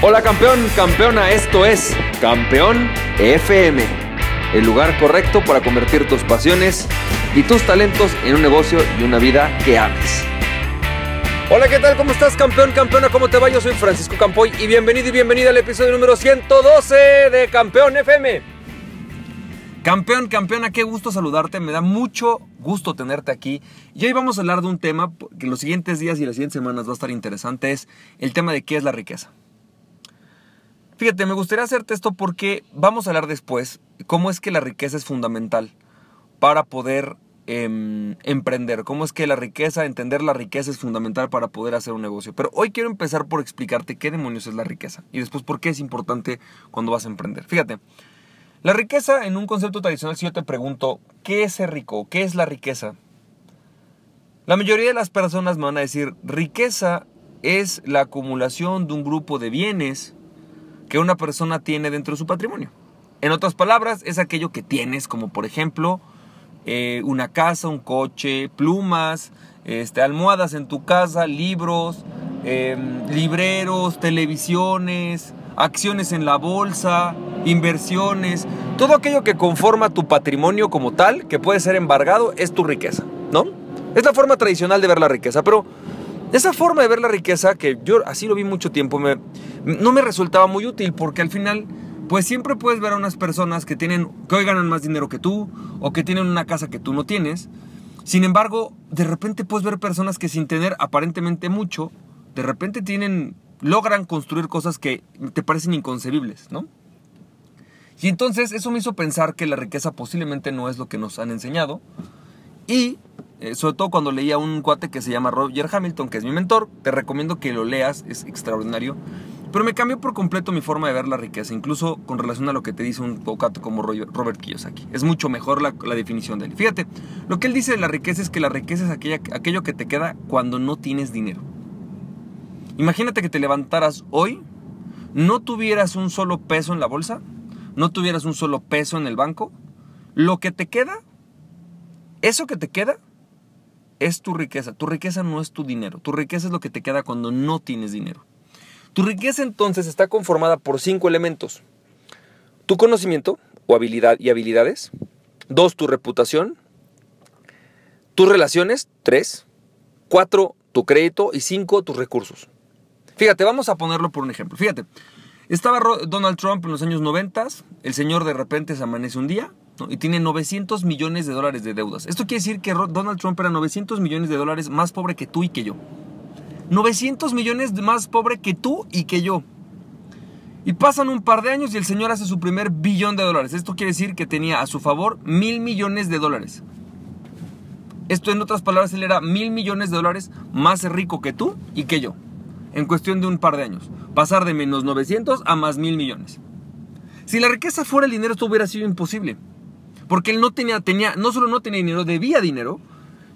Hola campeón, campeona, esto es Campeón FM, el lugar correcto para convertir tus pasiones y tus talentos en un negocio y una vida que ames. Hola, ¿qué tal? ¿Cómo estás, campeón, campeona? ¿Cómo te va? Yo soy Francisco Campoy y bienvenido y bienvenida al episodio número 112 de Campeón FM. Campeón, campeona, qué gusto saludarte, me da mucho gusto tenerte aquí. Y hoy vamos a hablar de un tema que los siguientes días y las siguientes semanas va a estar interesante, es el tema de qué es la riqueza. Fíjate, me gustaría hacerte esto porque vamos a hablar después cómo es que la riqueza es fundamental para poder em, emprender, cómo es que la riqueza, entender la riqueza es fundamental para poder hacer un negocio. Pero hoy quiero empezar por explicarte qué demonios es la riqueza y después por qué es importante cuando vas a emprender. Fíjate, la riqueza en un concepto tradicional, si yo te pregunto, ¿qué es ser rico? ¿Qué es la riqueza? La mayoría de las personas me van a decir, riqueza es la acumulación de un grupo de bienes, que una persona tiene dentro de su patrimonio. En otras palabras, es aquello que tienes, como por ejemplo eh, una casa, un coche, plumas, este, almohadas en tu casa, libros, em, libreros, televisiones, acciones en la bolsa, inversiones, todo aquello que conforma tu patrimonio como tal, que puede ser embargado, es tu riqueza, ¿no? Es la forma tradicional de ver la riqueza, pero esa forma de ver la riqueza, que yo así lo vi mucho tiempo, no me resultaba muy útil porque al final, pues siempre puedes ver a unas personas que tienen, que hoy ganan más dinero que tú o que tienen una casa que tú no tienes. Sin embargo, de repente puedes ver personas que sin tener aparentemente mucho, de repente tienen, logran construir cosas que te parecen inconcebibles, ¿no? Y entonces eso me hizo pensar que la riqueza posiblemente no es lo que nos han enseñado. Y eh, sobre todo cuando leía un cuate que se llama Roger Hamilton, que es mi mentor, te recomiendo que lo leas, es extraordinario. Pero me cambió por completo mi forma de ver la riqueza, incluso con relación a lo que te dice un cuate como Robert Kiyosaki. Es mucho mejor la, definición de él. Fíjate, lo que él dice de la riqueza es que la riqueza es aquella, aquello que te queda cuando no tienes dinero. Imagínate que te levantaras hoy, no tuvieras un solo peso en la bolsa, no tuvieras un solo peso en el banco, lo que te queda, eso que te queda, es tu riqueza. Tu riqueza no es tu dinero. Tu riqueza es lo que te queda cuando no tienes dinero. Tu riqueza entonces está conformada por cinco elementos. Tu conocimiento o habilidad y habilidades. Dos, tu reputación. Tus relaciones. Tres. Cuatro, tu crédito. Y cinco, tus recursos. Fíjate, vamos a ponerlo por un ejemplo. Fíjate, estaba Donald Trump en los años 90. El señor de repente se amanece un día y tiene 900 millones de dólares de deudas. Esto quiere decir que Donald Trump era 900 millones de dólares más pobre que tú y que yo. 900 millones más pobre que tú y que yo. Y pasan un par de años y el señor hace su primer billón de dólares. Esto quiere decir que tenía a su favor mil millones de dólares. Esto en otras palabras, él era mil millones de dólares más rico que tú y que yo. En cuestión de un par de años. Pasar de menos 900 a más mil millones. Si la riqueza fuera el dinero, esto hubiera sido imposible. Porque él no tenía, tenía, no solo no tenía dinero, debía dinero.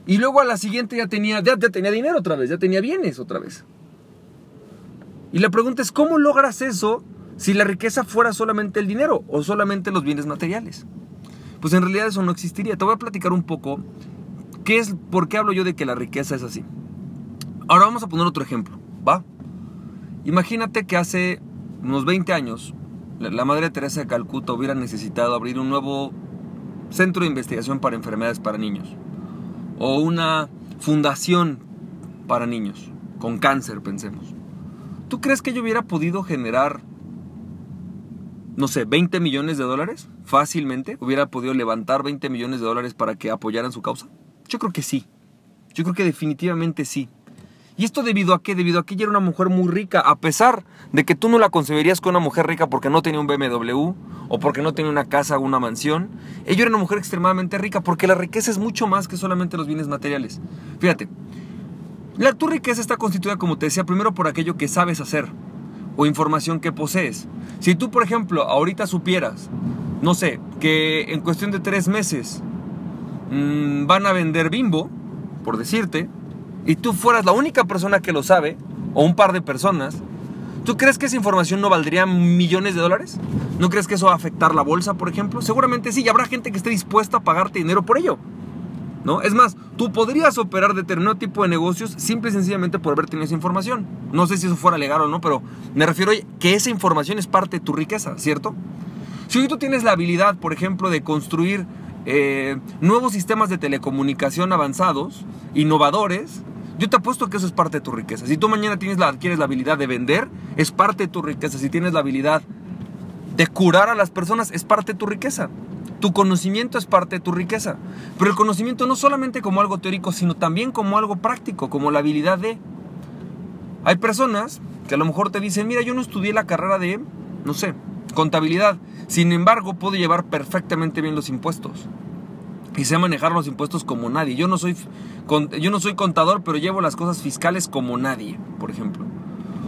Y luego a la siguiente ya tenía, ya, tenía dinero otra vez, ya tenía bienes otra vez. Y la pregunta es, ¿cómo logras eso si la riqueza fuera solamente el dinero o solamente los bienes materiales? Pues en realidad eso no existiría. Te voy a platicar un poco qué es, por qué hablo yo de que la riqueza es así. Ahora vamos a poner otro ejemplo, ¿va? Imagínate que hace unos 20 años la Madre Teresa de Calcuta hubiera necesitado abrir un nuevo Centro de Investigación para Enfermedades para Niños o una fundación para niños con cáncer, pensemos. ¿Tú crees que yo hubiera podido generar, no sé, 20 millones de dólares fácilmente? ¿Hubiera podido levantar 20 millones de dólares para que apoyaran su causa? Yo creo que sí. Yo creo que definitivamente sí. ¿Y esto debido a qué? Debido a que ella era una mujer muy rica, a pesar de que tú no la conceberías con una mujer rica porque no tenía un BMW o porque no tenía una casa o una mansión. Ella era una mujer extremadamente rica porque la riqueza es mucho más que solamente los bienes materiales. Fíjate, la, tu riqueza está constituida, como te decía, primero por aquello que sabes hacer o información que posees. Si tú, por ejemplo, ahorita supieras, no sé, que en cuestión de tres meses mmm, van a vender bimbo, por decirte, y tú fueras la única persona que lo sabe, o un par de personas, ¿tú crees que esa información no valdría millones de dólares? ¿No crees que eso va a afectar la bolsa, por ejemplo? Seguramente sí, y habrá gente que esté dispuesta a pagarte dinero por ello. ¿No? Es más, tú podrías operar determinado tipo de negocios simple y sencillamente por haber tenido esa información. No sé si eso fuera legal o no, pero me refiero a que esa información es parte de tu riqueza, ¿cierto? Si hoy tú tienes la habilidad, por ejemplo, de construir eh, nuevos sistemas de telecomunicación avanzados, innovadores, yo te apuesto que eso es parte de tu riqueza. Si tú mañana tienes la, adquieres la habilidad de vender, es parte de tu riqueza. Si tienes la habilidad de curar a las personas, es parte de tu riqueza. Tu conocimiento es parte de tu riqueza. Pero el conocimiento no solamente como algo teórico, sino también como algo práctico, como la habilidad de... Hay personas que a lo mejor te dicen, mira, yo no estudié la carrera de, no sé, contabilidad. Sin embargo, puedo llevar perfectamente bien los impuestos y sé manejar los impuestos como nadie. Yo no soy yo no soy contador, pero llevo las cosas fiscales como nadie, por ejemplo.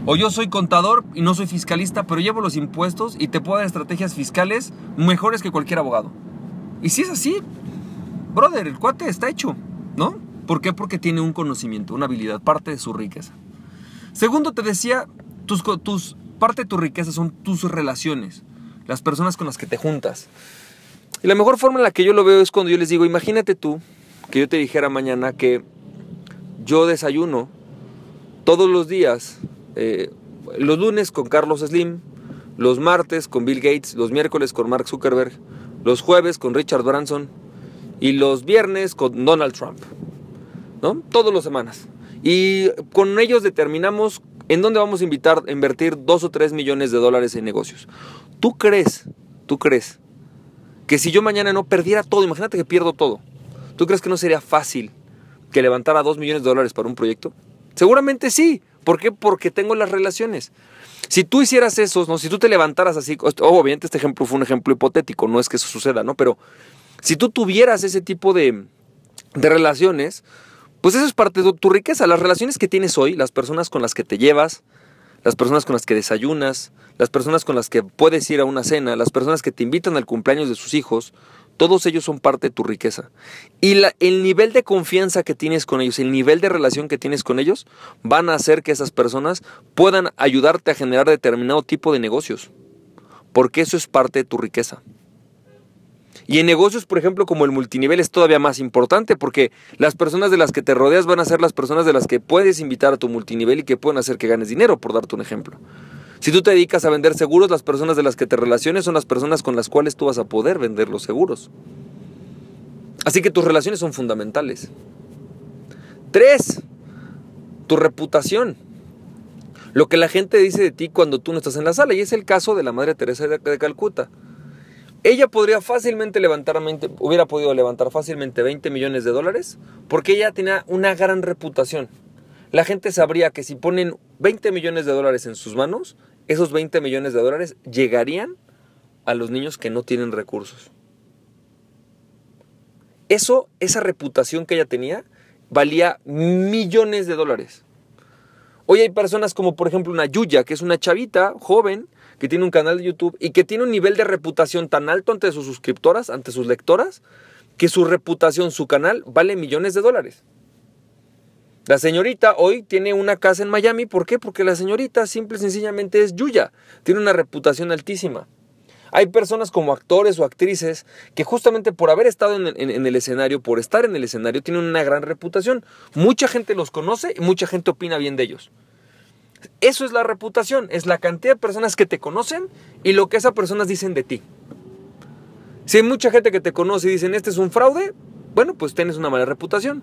O yo soy contador y no soy fiscalista, pero llevo los impuestos y te puedo dar estrategias fiscales mejores que cualquier abogado. Y si es así, brother, el cuate está hecho, ¿no? ¿Por qué? Porque tiene un conocimiento, una habilidad, parte de su riqueza. Segundo, te decía, tus, tus, parte de tu riqueza son tus relaciones, las personas con las que te juntas. Y la mejor forma en la que yo lo veo es cuando yo les digo, imagínate tú que yo te dijera mañana que yo desayuno todos los días, eh, los lunes con Carlos Slim, los martes con Bill Gates, los miércoles con Mark Zuckerberg, los jueves con Richard Branson y los viernes con Donald Trump. ¿No? Todas las semanas. Y con ellos determinamos en dónde vamos a invitar, invertir dos o tres millones de dólares en negocios. ¿Tú crees, tú crees que si yo mañana no perdiera todo, imagínate que pierdo todo, ¿tú crees que no sería fácil que levantara 2 millones de dólares para un proyecto? Seguramente sí. ¿Por qué? Porque tengo las relaciones. Si tú hicieras eso, ¿no? si tú te levantaras así, obviamente este ejemplo fue un ejemplo hipotético, no es que eso suceda, ¿no? Pero si tú tuvieras ese tipo de, de relaciones, pues eso es parte de tu riqueza. Las relaciones que tienes hoy, las personas con las que te llevas, las personas con las que desayunas, las personas con las que puedes ir a una cena, las personas que te invitan al cumpleaños de sus hijos, todos ellos son parte de tu riqueza. Y el nivel de confianza que tienes con ellos, el nivel de relación que tienes con ellos, van a hacer que esas personas puedan ayudarte a generar determinado tipo de negocios. Porque eso es parte de tu riqueza. Y en negocios, por ejemplo, como el multinivel es todavía más importante porque las personas de las que te rodeas van a ser las personas de las que puedes invitar a tu multinivel y que pueden hacer que ganes dinero, por darte un ejemplo. Si tú te dedicas a vender seguros, las personas de las que te relaciones son las personas con las cuales tú vas a poder vender los seguros. Así que tus relaciones son fundamentales. Tres, tu reputación. Lo que la gente dice de ti cuando tú no estás en la sala. Y es el caso de la Madre Teresa de Calcuta. Ella podría fácilmente levantar, hubiera podido levantar fácilmente 20 millones de dólares porque ella tenía una gran reputación. La gente sabría que si ponen 20 millones de dólares en sus manos, esos 20 millones de dólares llegarían a los niños que no tienen recursos. Eso, esa reputación que ella tenía, valía millones de dólares. Hoy hay personas como por ejemplo una Yuya, que es una chavita joven, que tiene un canal de YouTube y que tiene un nivel de reputación tan alto ante sus suscriptoras, ante sus lectoras, que su reputación, su canal, vale millones de dólares. La señorita hoy tiene una casa en Miami. ¿Por qué? Porque la señorita simple y sencillamente es Yuya. Tiene una reputación altísima. Hay personas como actores o actrices que justamente por haber estado en el, escenario, por estar en el escenario, tienen una gran reputación. Mucha gente los conoce y mucha gente opina bien de ellos. Eso es la reputación, es la cantidad de personas que te conocen y lo que esas personas dicen de ti. Si hay mucha gente que te conoce y dicen, este es un fraude, bueno, pues tienes una mala reputación.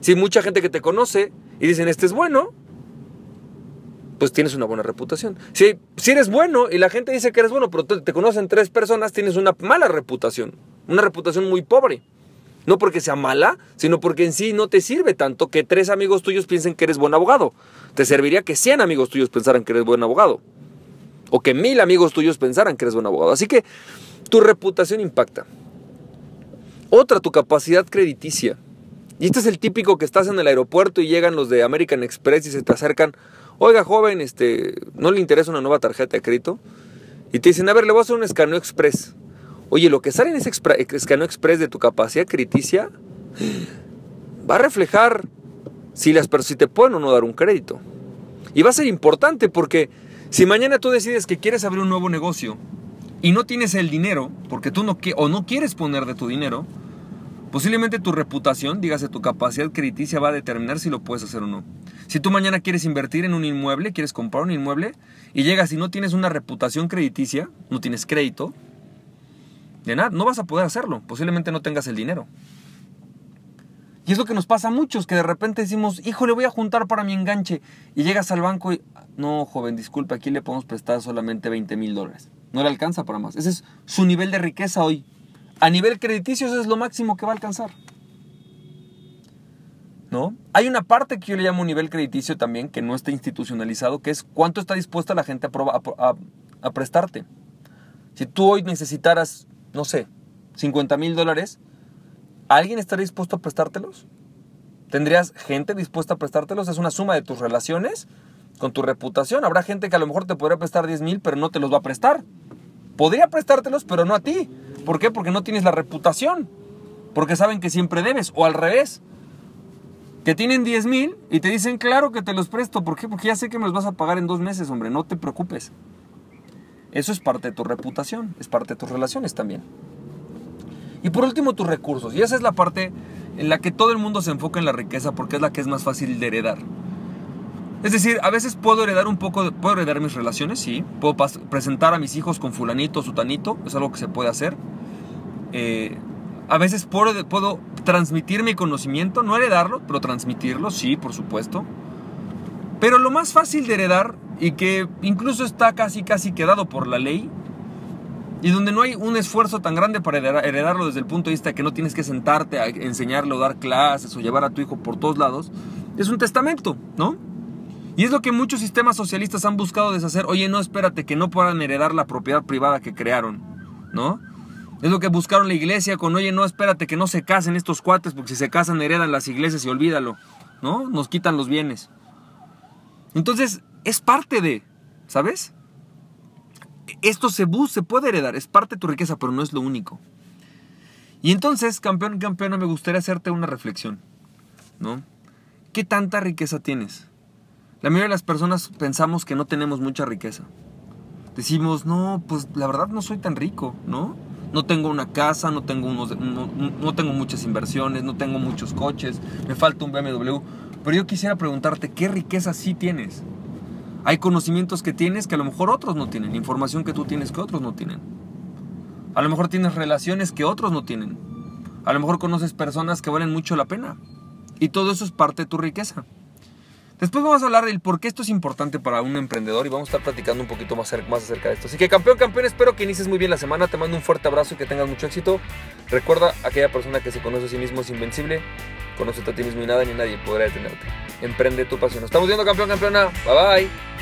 Si hay mucha gente que te conoce y dicen, este es bueno, pues tienes una buena reputación. Si, si eres bueno y la gente dice que eres bueno, pero te, te conocen tres personas, tienes una mala reputación. Una reputación muy pobre. No porque sea mala, sino porque en sí no te sirve tanto que tres amigos tuyos piensen que eres buen abogado. Te serviría que 100 amigos tuyos pensaran que eres buen abogado. O que mil amigos tuyos pensaran que eres buen abogado. Así que tu reputación impacta. Otra, tu capacidad crediticia. Y este es el típico que estás en el aeropuerto y llegan los de American Express y se te acercan. Oiga, joven, este, ¿no le interesa una nueva tarjeta de crédito? Y te dicen, a ver, le voy a hacer un escaneo express. Oye, lo que sale en ese escaneo express de tu capacidad crediticia va a reflejar si, las, si te pueden o no dar un crédito. Y va a ser importante porque si mañana tú decides que quieres abrir un nuevo negocio y no tienes el dinero, porque tú no, o no quieres poner de tu dinero, Posiblemente tu reputación, dígase tu capacidad crediticia, va a determinar si lo puedes hacer o no. Si tú mañana quieres invertir en un inmueble, quieres comprar un inmueble, y llegas y no tienes una reputación crediticia, no tienes crédito, de nada, no vas a poder hacerlo. Posiblemente no tengas el dinero. Y es lo que nos pasa a muchos, que de repente decimos, hijo, le voy a juntar para mi enganche. Y llegas al banco y, no, joven, disculpe, aquí le podemos prestar solamente 20 mil dólares. No le alcanza para más. Ese es su nivel de riqueza hoy. A nivel crediticio eso es lo máximo que va a alcanzar. ¿No? Hay una parte que yo le llamo nivel crediticio también, que no está institucionalizado, que es cuánto está dispuesta la gente a, a, prestarte. Si tú hoy necesitaras, no sé, 50 mil dólares, ¿alguien estaría dispuesto a prestártelos? ¿Tendrías gente dispuesta a prestártelos? Es una suma de tus relaciones con tu reputación. Habrá gente que a lo mejor te podría prestar 10 mil, pero no te los va a prestar. Podría prestártelos, pero no a ti. ¿Por qué? Porque no tienes la reputación. Porque saben que siempre debes. O al revés. Que tienen 10 mil y te dicen, claro que te los presto. ¿Por qué? Porque ya sé que me los vas a pagar en dos meses, hombre. No te preocupes. Eso es parte de tu reputación. Es parte de tus relaciones también. Y por último, tus recursos. Y esa es la parte en la que todo el mundo se enfoca en la riqueza porque es la que es más fácil de heredar. Es decir, a veces puedo heredar un poco, puedo heredar mis relaciones, sí. Puedo presentar a mis hijos con fulanito o sutanito, es algo que se puede hacer. Eh, a veces puedo, puedo transmitir mi conocimiento, no heredarlo, pero transmitirlo, sí, por supuesto. Pero lo más fácil de heredar y que incluso está casi casi quedado por la ley y donde no hay un esfuerzo tan grande para heredarlo desde el punto de vista de que no tienes que sentarte a enseñarlo, dar clases o llevar a tu hijo por todos lados, es un testamento, ¿no? Y es lo que muchos sistemas socialistas han buscado deshacer. Oye, no, espérate, que no puedan heredar la propiedad privada que crearon, ¿no? Es lo que buscaron la iglesia con, oye, no, espérate que no se casen estos cuates, porque si se casan heredan las iglesias y olvídalo, ¿no? Nos quitan los bienes. Entonces, es parte de, ¿sabes? Esto se, se puede heredar, es parte de tu riqueza, pero no es lo único. Y entonces, campeón, campeona, me gustaría hacerte una reflexión, ¿no? ¿Qué tanta riqueza tienes? La mayoría de las personas pensamos que no tenemos mucha riqueza. Decimos, no, pues la verdad no soy tan rico, ¿no? no tengo una casa, no tengo, unos, no, tengo muchas inversiones, no tengo muchos coches, me falta un BMW. Pero yo quisiera preguntarte, ¿qué riqueza sí tienes? Hay conocimientos que tienes que a lo mejor otros no tienen, información que tú tienes que otros no tienen. A lo mejor tienes relaciones que otros no tienen. A lo mejor conoces personas que valen mucho la pena. Y todo eso es parte de tu riqueza. Después vamos a hablar del por qué esto es importante para un emprendedor y vamos a estar platicando un poquito más, acerca de esto. Así que campeón, campeón, espero que inicies muy bien la semana. Te mando un fuerte abrazo y que tengas mucho éxito. Recuerda, aquella persona que se conoce a sí mismo es invencible. Conócete a ti mismo y nada ni nadie podrá detenerte. Emprende tu pasión. Estamos viendo campeón, campeona. Bye bye.